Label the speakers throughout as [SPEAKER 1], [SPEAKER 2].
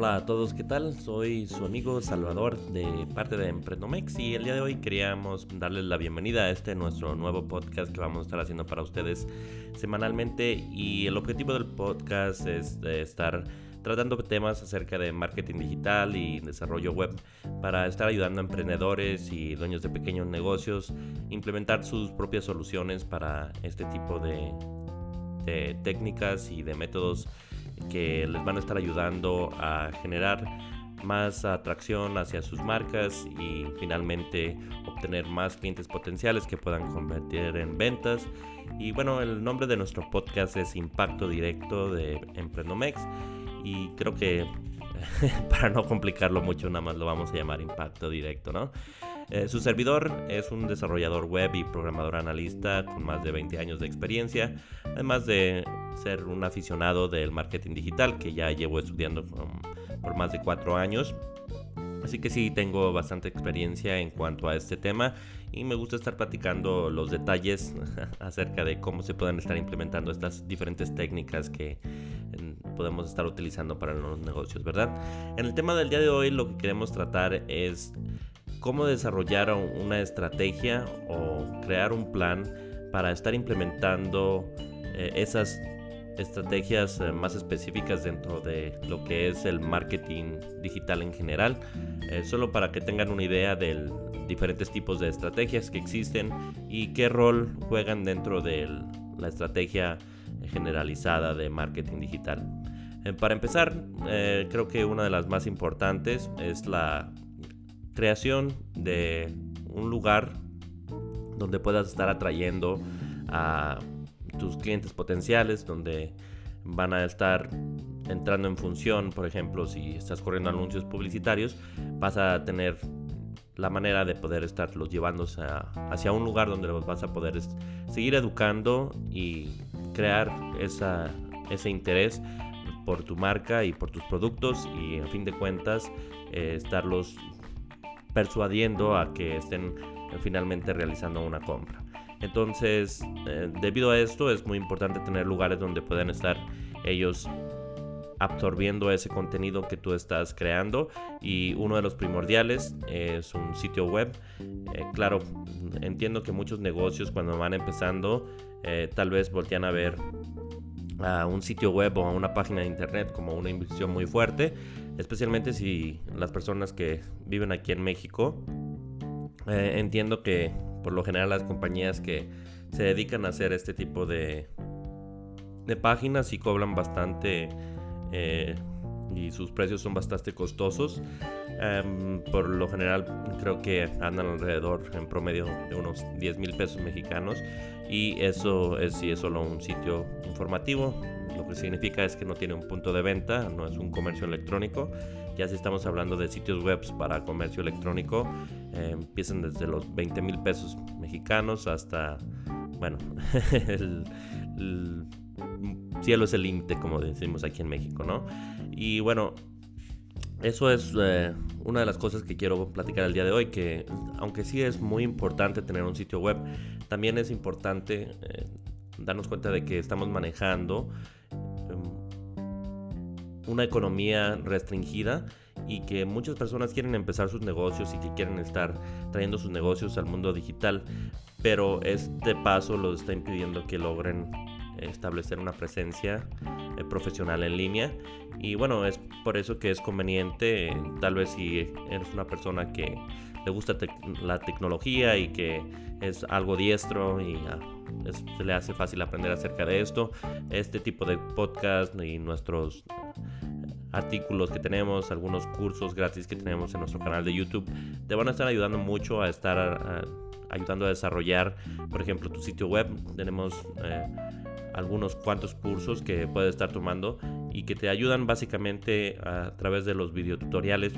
[SPEAKER 1] Hola a todos, ¿qué tal? Soy su amigo Salvador de parte de Emprendomex y el día de hoy queríamos darles la bienvenida a este nuestro nuevo podcast que vamos a estar haciendo para ustedes semanalmente y el objetivo del podcast es de estar tratando temas acerca de marketing digital y desarrollo web para estar ayudando a emprendedores y dueños de pequeños negocios implementar sus propias soluciones para este tipo de técnicas y de métodos que les van a estar ayudando a generar más atracción hacia sus marcas y finalmente obtener más clientes potenciales que puedan convertir en ventas. Y bueno, el nombre de nuestro podcast es Impacto Directo de Emprendomex y creo que para no complicarlo mucho nada más lo vamos a llamar Impacto Directo, ¿no? Eh, su servidor es un desarrollador web y programador analista con más de 20 años de experiencia, además de ser un aficionado del marketing digital que ya llevo estudiando por más de 4 años. Así que sí, tengo bastante experiencia en cuanto a este tema y me gusta estar platicando los detalles acerca de cómo se pueden estar implementando estas diferentes técnicas que podemos estar utilizando para los negocios, ¿verdad? En el tema del día de hoy lo que queremos tratar es cómo desarrollar una estrategia o crear un plan para estar implementando eh, esas estrategias eh, más específicas dentro de lo que es el marketing digital en general, eh, solo para que tengan una idea de diferentes tipos de estrategias que existen y qué rol juegan dentro de la estrategia generalizada de marketing digital. para empezar, creo que una de las más importantes es la creación de un lugar donde puedas estar atrayendo a tus clientes potenciales, donde van a estar entrando en función, por ejemplo, si estás corriendo anuncios publicitarios, vas a tener la manera de poder estarlos llevando hacia un lugar donde los vas a poder seguir educando y crear ese interés por tu marca y por tus productos y en fin de cuentas eh, estarlos persuadiendo a que estén eh, finalmente realizando una compra. Entonces, eh, debido a esto, es muy importante tener lugares donde puedan estar ellos absorbiendo ese contenido que tú estás creando y uno de los primordiales es un sitio web. Eh, claro, entiendo que muchos negocios cuando van empezando tal vez voltean a ver a un sitio web o a una página de internet como una inversión muy fuerte, especialmente si las personas que viven aquí en México, eh, entiendo que por lo general las compañías que se dedican a hacer este tipo de, de páginas y cobran bastante eh, y sus precios son bastante costosos. Em, por lo general creo que andan alrededor en promedio de unos 10 mil pesos mexicanos y eso es si es solo un sitio informativo. Lo que significa es que no tiene un punto de venta, no es un comercio electrónico. Ya si estamos hablando de sitios web para comercio electrónico, eh, empiezan desde los 20 mil pesos mexicanos hasta, bueno, el, el cielo es el límite, como decimos aquí en México, ¿no? Y bueno, eso es eh, una de las cosas que quiero platicar el día de hoy, que aunque sí es muy importante tener un sitio web, también es importante eh, darnos cuenta de que estamos manejando em, una economía restringida y que muchas personas quieren empezar sus negocios y que quieren estar trayendo sus negocios al mundo digital, pero este paso los está impidiendo que logren establecer una presencia eh, profesional en línea y bueno es por eso que es conveniente tal vez si eres una persona que le gusta la tecnología y que es algo diestro y ah, se le hace fácil aprender acerca de esto este tipo de podcast y nuestros artículos que tenemos, algunos cursos gratis que tenemos en nuestro canal de YouTube, te van a estar ayudando mucho a estar ayudando a desarrollar, por ejemplo, tu sitio web. Tenemos eh, algunos cuantos cursos que puedes estar tomando y que te ayudan básicamente a través de los videotutoriales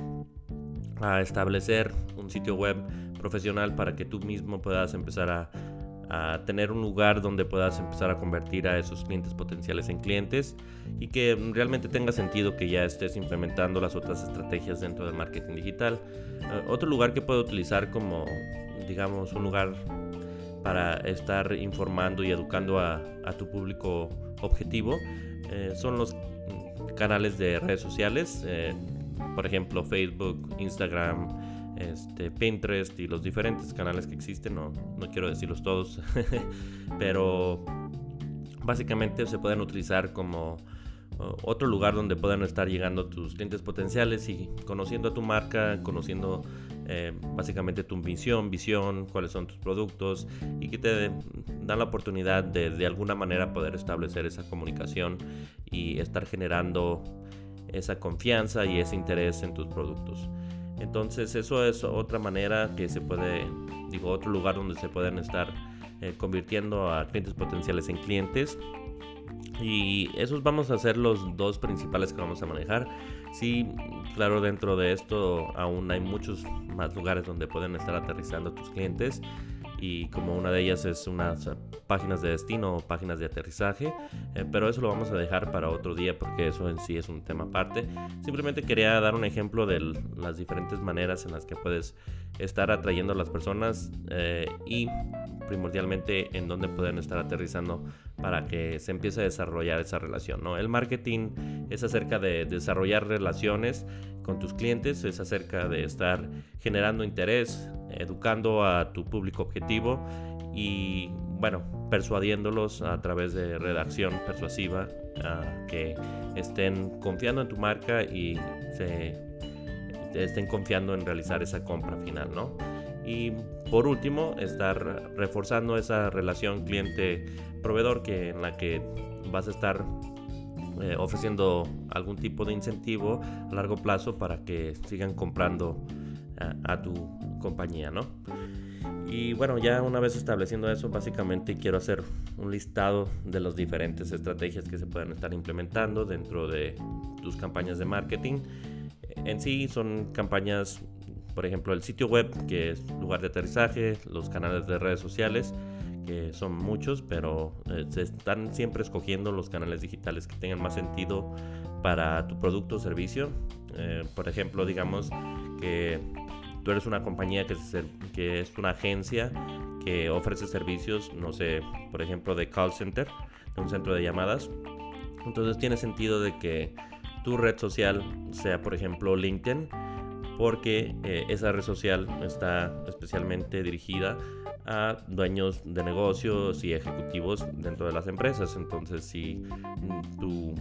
[SPEAKER 1] a establecer un sitio web profesional para que tú mismo puedas empezar a, tener un lugar donde puedas empezar a convertir a esos clientes potenciales en clientes y que realmente tenga sentido que ya estés implementando las otras estrategias dentro del marketing digital. Eh, otro lugar que puedo utilizar como, digamos, un lugar para estar informando y educando a, tu público objetivo eh, son los canales de redes sociales. Eh, por ejemplo, Facebook, Instagram, este, Pinterest y los diferentes canales que existen, no, no quiero decirlos todos, pero básicamente se pueden utilizar como otro lugar donde puedan estar llegando tus clientes potenciales y conociendo a tu marca, conociendo eh, básicamente tu misión, visión, cuáles son tus productos y que te dan la oportunidad de de alguna manera poder establecer esa comunicación y estar generando esa confianza y ese interés en tus productos. Entonces eso es otra manera que se puede, digo, otro lugar donde se pueden estar eh, convirtiendo a clientes potenciales en clientes. Y esos vamos a ser los dos principales que vamos a manejar. Sí, claro, dentro de esto aún hay muchos más lugares donde pueden estar aterrizando tus clientes y como una de ellas es unas páginas de destino o páginas de aterrizaje, eh, pero eso lo vamos a dejar para otro día porque eso en sí es un tema aparte. Simplemente quería dar un ejemplo de las diferentes maneras en las que puedes estar atrayendo a las personas eh, y primordialmente en dónde pueden estar aterrizando para que se empiece a desarrollar esa relación. ¿no? El marketing es acerca de desarrollar relaciones con tus clientes, es acerca de estar generando interés, educando a tu público objetivo y bueno, persuadiéndolos a través de redacción persuasiva que estén confiando en tu marca y se estén confiando en realizar esa compra final, ¿no? Y por último, estar reforzando esa relación cliente-proveedor que en la que vas a estar eh, ofreciendo algún tipo de incentivo a largo plazo para que sigan comprando a, a tu compañía, ¿no? Y bueno, ya una vez estableciendo eso, básicamente quiero hacer un listado de las diferentes estrategias que se pueden estar implementando dentro de tus campañas de marketing. En sí son campañas, por ejemplo, el sitio web, que es lugar de aterrizaje, los canales de redes sociales, que son muchos, pero eh, se están siempre escogiendo los canales digitales que tengan más sentido para tu producto o servicio. Eh, por ejemplo, digamos que tú eres una compañía que es, que es una agencia que ofrece servicios, no sé, por ejemplo, de call center, de un centro de llamadas. Entonces tiene sentido de que tu red social sea, por ejemplo, LinkedIn, porque eh, esa red social está especialmente dirigida a dueños de negocios y ejecutivos dentro de las empresas. Entonces, si tu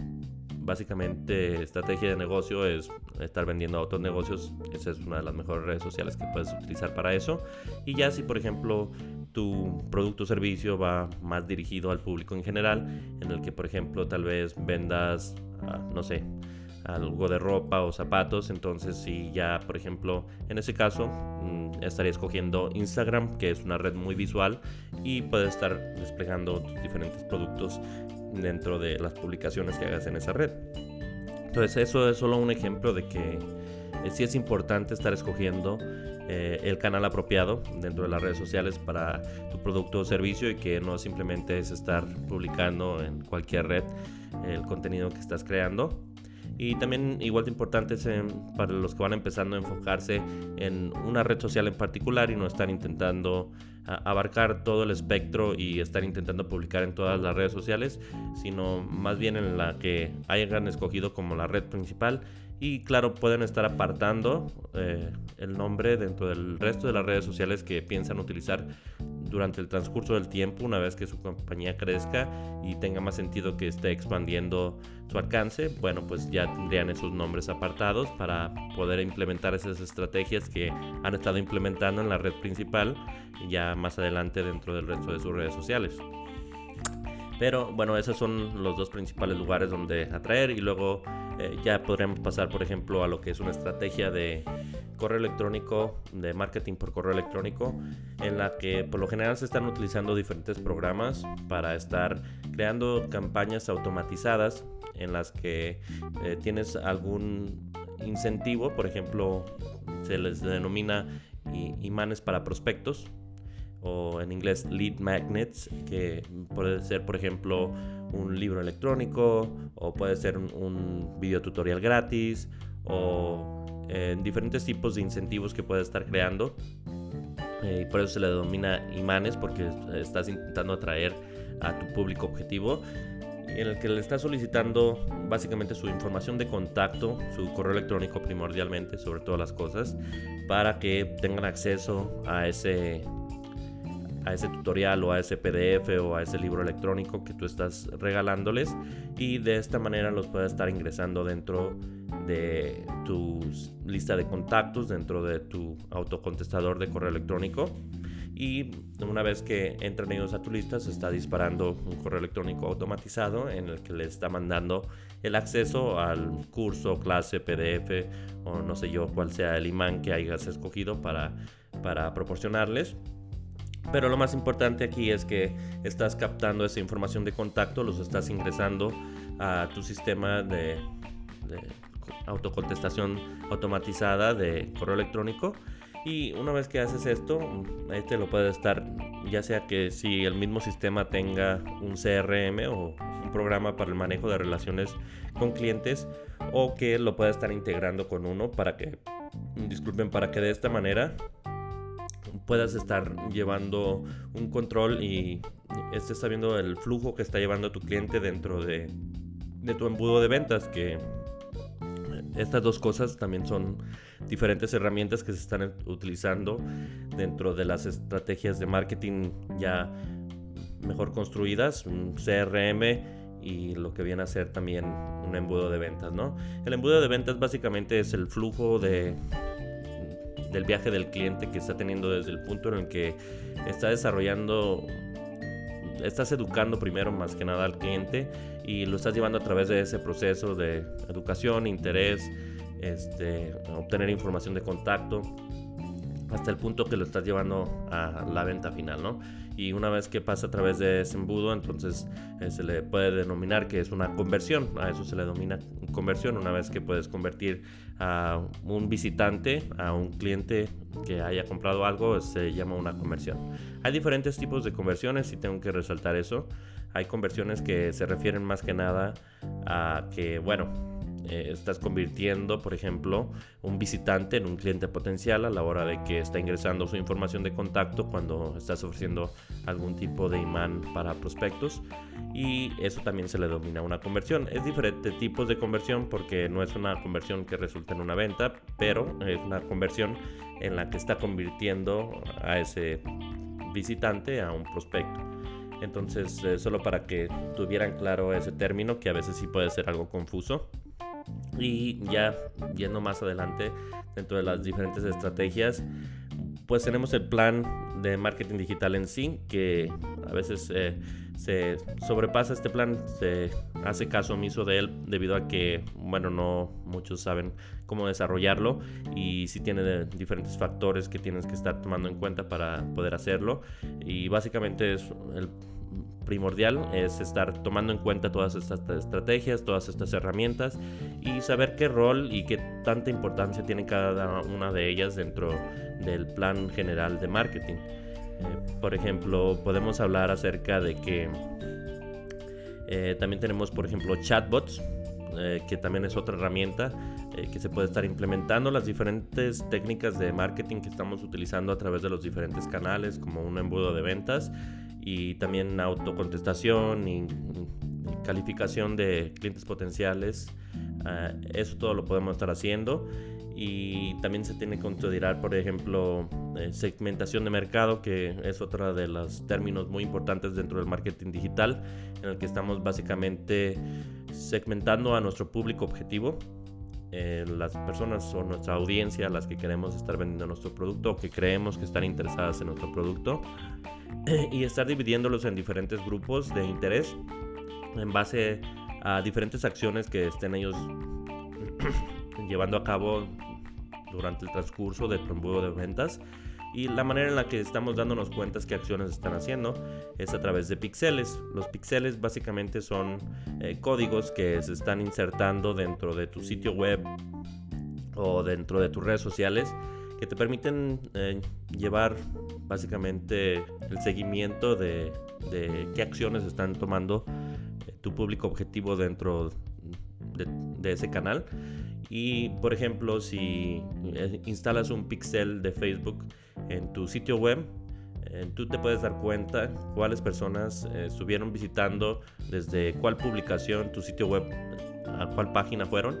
[SPEAKER 1] básicamente estrategia de negocio es estar vendiendo a otros negocios. Esa es una de las mejores redes sociales que puedes utilizar para eso. Y ya si por ejemplo tu producto o servicio va más dirigido al público en general, en el que por ejemplo tal vez vendas, ah, no sé, algo de ropa o zapatos, entonces si ya por ejemplo en ese caso mm, estaría escogiendo Instagram, que es una red muy visual y puedes estar desplegando diferentes productos dentro de las publicaciones que hagas en esa red. Entonces eso es solo un ejemplo de que eh, sí es importante estar escogiendo eh, el canal apropiado dentro de las redes sociales para tu producto o servicio y que no simplemente es estar publicando en cualquier red el contenido que estás creando. Y también igual de importante es para los que van empezando a enfocarse en una red social en particular y no están intentando abarcar todo el espectro y estar intentando publicar en todas las redes sociales, sino más bien en la que hayan escogido como la red principal. Y claro, pueden estar apartando eh, el nombre dentro del resto de las redes sociales que piensan utilizar durante el transcurso del tiempo, una vez que su compañía crezca y tenga más sentido que esté expandiendo su alcance, bueno, pues ya tendrían esos nombres apartados para poder implementar esas estrategias que han estado implementando en la red principal ya más adelante dentro del resto de sus redes sociales. Pero bueno, esos son los dos principales lugares donde atraer y luego eh, ya podríamos pasar, por ejemplo, a lo que es una estrategia de correo electrónico, de marketing por correo electrónico, en la que por lo general se están utilizando diferentes programas para estar creando campañas automatizadas en las que eh, tienes algún incentivo, por ejemplo, se les denomina imanes para prospectos o en inglés lead magnets, que puede ser por ejemplo un libro electrónico o puede ser un, video tutorial gratis o en diferentes tipos de incentivos que puedes estar creando. Eh, y por eso se le denomina imanes porque estás intentando atraer a tu público objetivo. en el que le está solicitando básicamente su información de contacto, su correo electrónico primordialmente, sobre todas las cosas, para que tengan acceso a ese a ese tutorial o a ese PDF o a ese libro electrónico que tú estás regalándoles y de esta manera los puedes estar ingresando dentro de tu lista de contactos, dentro de tu autocontestador de correo electrónico. Y una vez que entran ellos a tu lista se está disparando un correo electrónico automatizado en el que le está mandando el acceso al curso, clase, PDF o no sé yo cuál sea el imán que hayas escogido para, para proporcionarles pero lo más importante aquí es que estás captando esa información de contacto, los estás ingresando a tu sistema de, autocontestación automatizada de correo electrónico. Y una vez que haces esto, ahí te lo puede estar, ya sea que si el mismo sistema tenga un CRM o un programa para el manejo de relaciones con clientes, o que lo pueda estar integrando con uno para que, disculpen, para que de esta manera puedas estar llevando un control y estés sabiendo el flujo que está llevando tu cliente dentro de, tu embudo de ventas, que estas dos cosas también son diferentes herramientas que se están utilizando dentro de las estrategias de marketing ya mejor construidas, un CRM y lo que viene a ser también un embudo de ventas, ¿no? El embudo de ventas básicamente es el flujo de del viaje del cliente que está teniendo desde el punto en el que está desarrollando, estás educando primero más que nada al cliente y lo estás llevando a través de ese proceso de educación, interés, este, obtener información de contacto hasta el punto que lo estás llevando a la venta final, ¿no? Y una vez que pasa a través de ese embudo, entonces eh, se le puede denominar que es una conversión. A eso se le denomina conversión. Una vez que puedes convertir a un visitante a un cliente que haya comprado algo, se llama una conversión. Hay diferentes tipos de conversiones y tengo que resaltar eso. Hay conversiones que se refieren más que nada a que, bueno, eh, estás convirtiendo, por ejemplo, un visitante en un cliente potencial a la hora de que está ingresando su información de contacto cuando estás ofreciendo algún tipo de imán para prospectos y eso también se le denomina una conversión. Es diferente tipos de conversión porque no es una conversión que resulta en una venta, pero es una conversión en la que está convirtiendo a ese visitante a un prospecto. Entonces, eh, solo para que tuvieran claro ese término, que a veces sí puede ser algo confuso. Y ya yendo más adelante dentro de las diferentes estrategias, pues tenemos el plan de marketing digital en sí, que a veces eh, se sobrepasa este plan, se hace caso omiso de él debido a que, bueno, no muchos saben cómo desarrollarlo y si tiene diferentes factores que tienes que estar tomando en cuenta para poder hacerlo. Y básicamente es el primordial es estar tomando en cuenta todas estas estrategias, todas estas herramientas y saber qué rol y qué tanta importancia tiene cada una de ellas dentro del plan general de marketing. Eh, por ejemplo, podemos hablar acerca de que eh, también tenemos, por ejemplo, chatbots, eh, que también es otra herramienta que se puede estar implementando, las diferentes técnicas de marketing que estamos utilizando a través de los diferentes canales, como un embudo de ventas y también autocontestación y, calificación de clientes potenciales. Ah, eso todo lo podemos estar haciendo y también se tiene que considerar, por ejemplo, eh, segmentación de mercado, que es otro de los términos muy importantes dentro del marketing digital, en el que estamos básicamente segmentando a nuestro público objetivo. Eh, las personas o nuestra audiencia, las que queremos estar vendiendo nuestro producto o que creemos que están interesadas en nuestro producto y estar dividiéndolos en diferentes grupos de interés en base a diferentes acciones que estén ellos llevando a cabo durante el transcurso del embudo de ventas. Y la manera en la que estamos dándonos cuenta qué acciones están haciendo es a través de píxeles. Los píxeles básicamente son eh, códigos que se están insertando dentro de tu sitio web o dentro de tus redes sociales que te permiten eh, llevar básicamente el seguimiento de, qué acciones están tomando eh, tu público objetivo dentro de, ese canal. Y por ejemplo, si eh, instalas un pixel de Facebook en tu sitio web, eh, tú te puedes dar cuenta cuáles personas eh, estuvieron visitando, desde cuál publicación, tu sitio web, a cuál página fueron.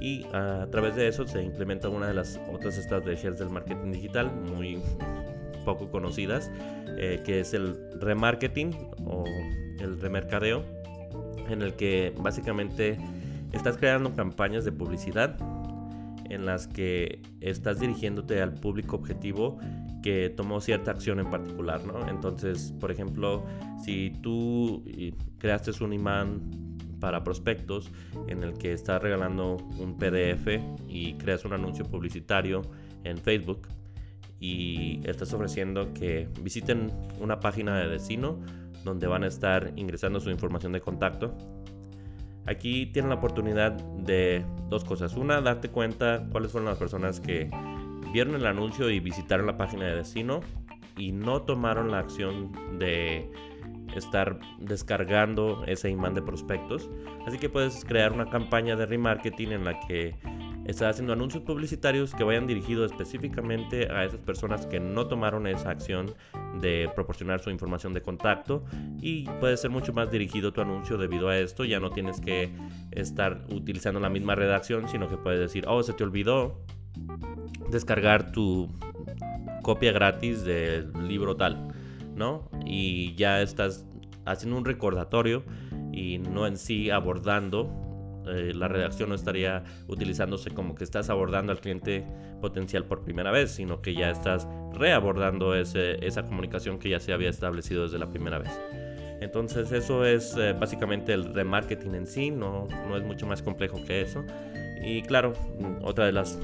[SPEAKER 1] Y a través de eso se implementa una de las otras estrategias del marketing digital muy poco conocidas, que es el remarketing o el remercadeo, en el que básicamente estás creando campañas de publicidad en las que estás dirigiéndote al público objetivo que tomó cierta acción en particular, ¿no? Entonces, por ejemplo, si tú creaste un imán para prospectos en el que estás regalando un PDF y creas un anuncio publicitario en Facebook y estás ofreciendo que visiten una página de destino donde van a estar ingresando su información de contacto. Aquí tienen la oportunidad de dos cosas. Una, darte cuenta cuáles fueron las personas que vieron el anuncio y visitaron la página de destino y no tomaron la acción de estar descargando ese imán de prospectos. Así que puedes crear una campaña de remarketing en la que estás haciendo anuncios publicitarios que vayan dirigidos específicamente a esas personas que no tomaron esa acción de proporcionar su información de contacto y puede ser mucho más dirigido tu anuncio debido a esto. Ya no tienes que estar utilizando la misma redacción, sino que puedes decir, oh, se te olvidó descargar tu copia gratis del libro tal, ¿no? Y ya estás haciendo un recordatorio y no en sí abordando. Eh, la redacción no estaría utilizándose como que estás abordando al cliente potencial por primera vez, sino que ya estás reabordando esa comunicación que ya se había establecido desde la primera vez. Entonces eso es eh, básicamente el remarketing en sí, no, no es mucho más complejo que eso. Y claro, otra de las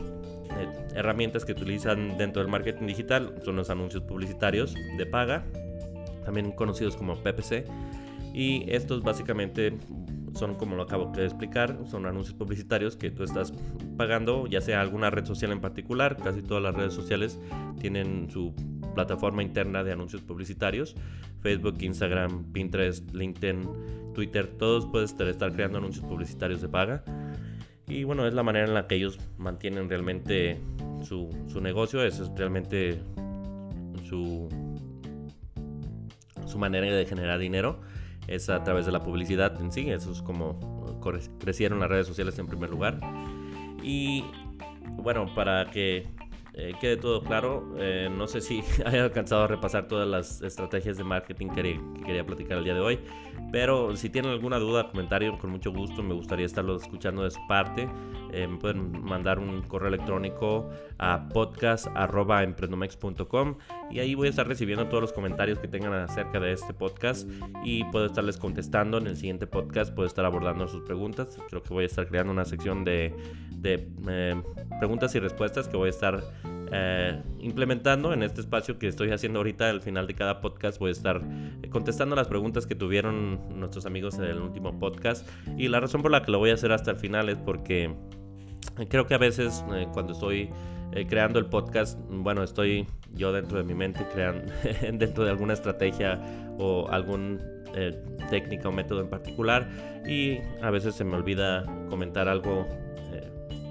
[SPEAKER 1] eh, herramientas que utilizan dentro del marketing digital son los anuncios publicitarios de paga, también conocidos como PPC. Y estos básicamente son como lo acabo de explicar, son anuncios publicitarios que tú estás pagando, ya sea alguna red social en particular, casi todas las redes sociales tienen su plataforma interna de anuncios publicitarios, Facebook, Instagram, Pinterest, LinkedIn, Twitter, todos pueden estar creando anuncios publicitarios de paga. Y bueno, es la manera en la que ellos mantienen realmente su, su negocio, es realmente su, su manera de generar dinero, es a través de la publicidad en sí, eso es como crecieron las redes sociales en primer lugar. Y bueno, para que eh, quede todo claro. Eh, no sé si haya alcanzado a repasar todas las estrategias de marketing que, quería platicar el día de hoy. Pero si tienen alguna duda, comentario, con mucho gusto me gustaría estarlo escuchando de su parte. Eh, me pueden mandar un correo electrónico a podcast.emprendomex.com y ahí voy a estar recibiendo todos los comentarios que tengan acerca de este podcast y puedo estarles contestando en el siguiente podcast, puedo estar abordando sus preguntas. Creo que voy a estar creando una sección de, de preguntas y respuestas que voy a estar eh, implementando en este espacio que estoy haciendo ahorita al final de cada podcast voy a estar eh, contestando las preguntas que tuvieron nuestros amigos en el último podcast y la razón por la que lo voy a hacer hasta el final es porque creo que a veces eh, cuando estoy creando el podcast bueno estoy yo dentro de mi mente creando dentro de alguna estrategia o algún técnica o método en particular y a veces se me olvida comentar algo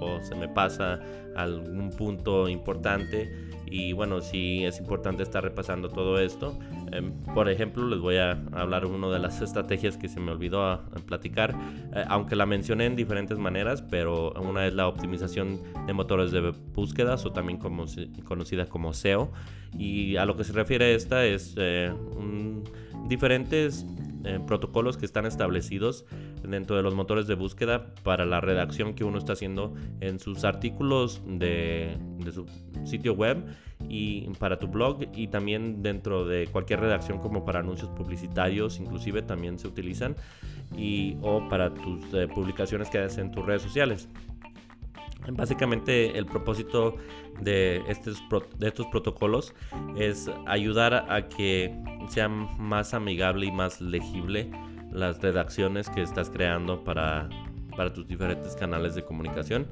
[SPEAKER 1] o se me pasa algún punto importante y bueno, sí es importante estar repasando todo esto. Em, por ejemplo, les voy a hablar una de las estrategias que se me olvidó a, platicar, eh, aunque la mencioné en diferentes maneras, pero una es la optimización de motores de búsquedas o también como, conocida como SEO. Y a lo que se refiere esta es eh, diferentes eh, protocolos que están establecidos dentro de los motores de búsqueda para la redacción que uno está haciendo en sus artículos de, su sitio web y para tu blog y también dentro de cualquier redacción como para anuncios publicitarios inclusive también se utilizan y o para tus eh, publicaciones que haces en tus redes sociales. Básicamente el propósito de estos, de estos protocolos es ayudar a que sea más amigable y más legible las redacciones que estás creando para, para tus diferentes canales de comunicación.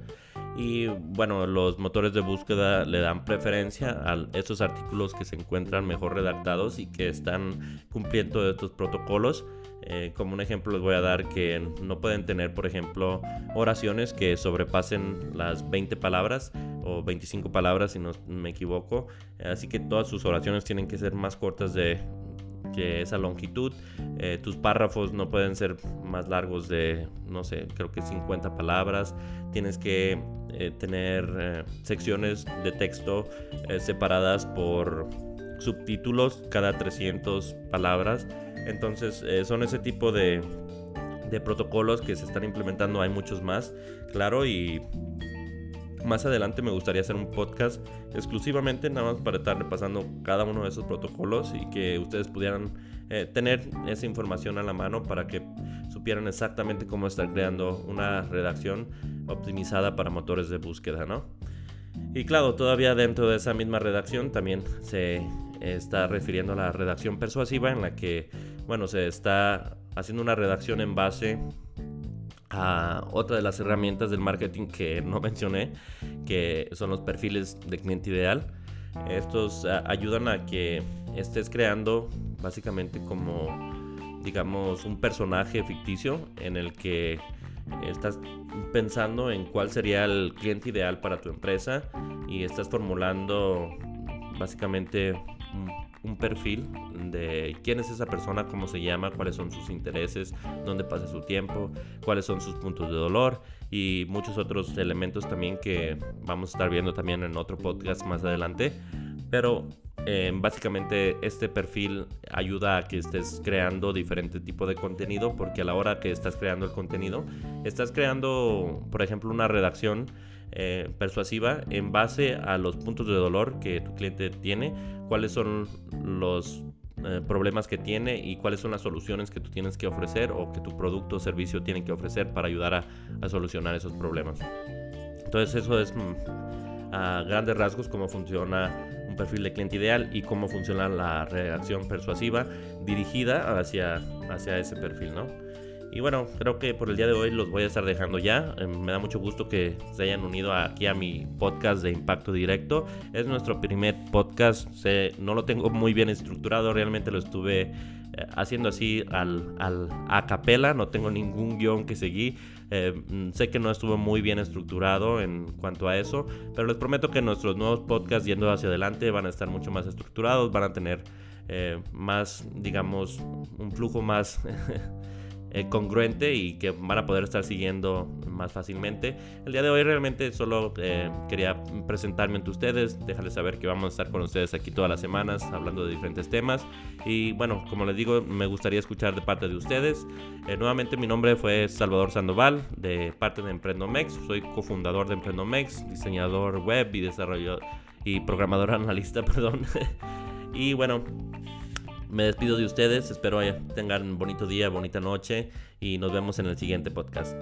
[SPEAKER 1] Y bueno, los motores de búsqueda le dan preferencia a estos artículos que se encuentran mejor redactados y que están cumpliendo estos protocolos eh, como un ejemplo les voy a dar que no pueden tener, por ejemplo, oraciones que sobrepasen las 20 palabras o 25 palabras si no me equivoco. Así que todas sus oraciones tienen que ser más cortas de esa longitud. Eh, tus párrafos no pueden ser más largos de, no sé, creo que 50 palabras. Tienes que eh, tener secciones de texto separadas por subtítulos cada 300 palabras. Entonces son ese tipo de, de protocolos que se están implementando. Hay muchos más, claro, y más adelante me gustaría hacer un podcast exclusivamente nada más para estar repasando cada uno de esos protocolos y que ustedes pudieran eh, tener esa información a la mano para que supieran exactamente cómo estar creando una redacción optimizada para motores de búsqueda, ¿no? Y claro, todavía dentro de esa misma redacción también se está refiriendo a la redacción persuasiva en la que, bueno, se está haciendo una redacción en base a otra de las herramientas del marketing que no mencioné, que son los perfiles de cliente ideal. Estos ayudan a que estés creando básicamente como, digamos, un personaje ficticio en el que estás pensando en cuál sería el cliente ideal para tu empresa y estás formulando básicamente un perfil de quién es esa persona, cómo se llama, cuáles son sus intereses, dónde pasa su tiempo, cuáles son sus puntos de dolor y muchos otros elementos también que vamos a estar viendo también en otro podcast más adelante. Pero eh, básicamente este perfil ayuda a que estés creando diferente tipo de contenido porque a la hora que estás creando el contenido, estás creando, por ejemplo, una redacción eh, persuasiva en base a los puntos de dolor que tu cliente tiene, cuáles son los eh, problemas que tiene y cuáles son las soluciones que tú tienes que ofrecer o que tu producto o servicio tiene que ofrecer para ayudar a, solucionar esos problemas. Entonces eso es mm, a grandes rasgos cómo funciona un perfil de cliente ideal y cómo funciona la reacción persuasiva dirigida hacia, hacia ese perfil, ¿no? Y bueno, creo que por el día de hoy los voy a estar dejando ya. Eh, me da mucho gusto que se hayan unido aquí a mi podcast de Impacto Directo. Es nuestro primer podcast. no lo tengo muy bien estructurado, realmente lo estuve eh, haciendo así al, al, a capela. No tengo ningún guion que seguí. Eh, mm, sé que no estuvo muy bien estructurado en cuanto a eso, pero les prometo que nuestros nuevos podcasts yendo hacia adelante van a estar mucho más estructurados, van a tener más, digamos, un flujo más Eh, congruente y que van a poder estar siguiendo más fácilmente. El día de hoy realmente solo eh, quería presentarme ante ustedes, dejarles saber que vamos a estar con ustedes aquí todas las semanas hablando de diferentes temas. Y bueno, como les digo, me gustaría escuchar de parte de ustedes. Eh, nuevamente mi nombre fue Salvador Sandoval, de parte de Emprendomex. Soy cofundador de Emprendomex, diseñador web y desarrollador y programador analista, perdón. y bueno, me despido de ustedes, espero tengan un bonito día, bonita noche y nos vemos en el siguiente podcast.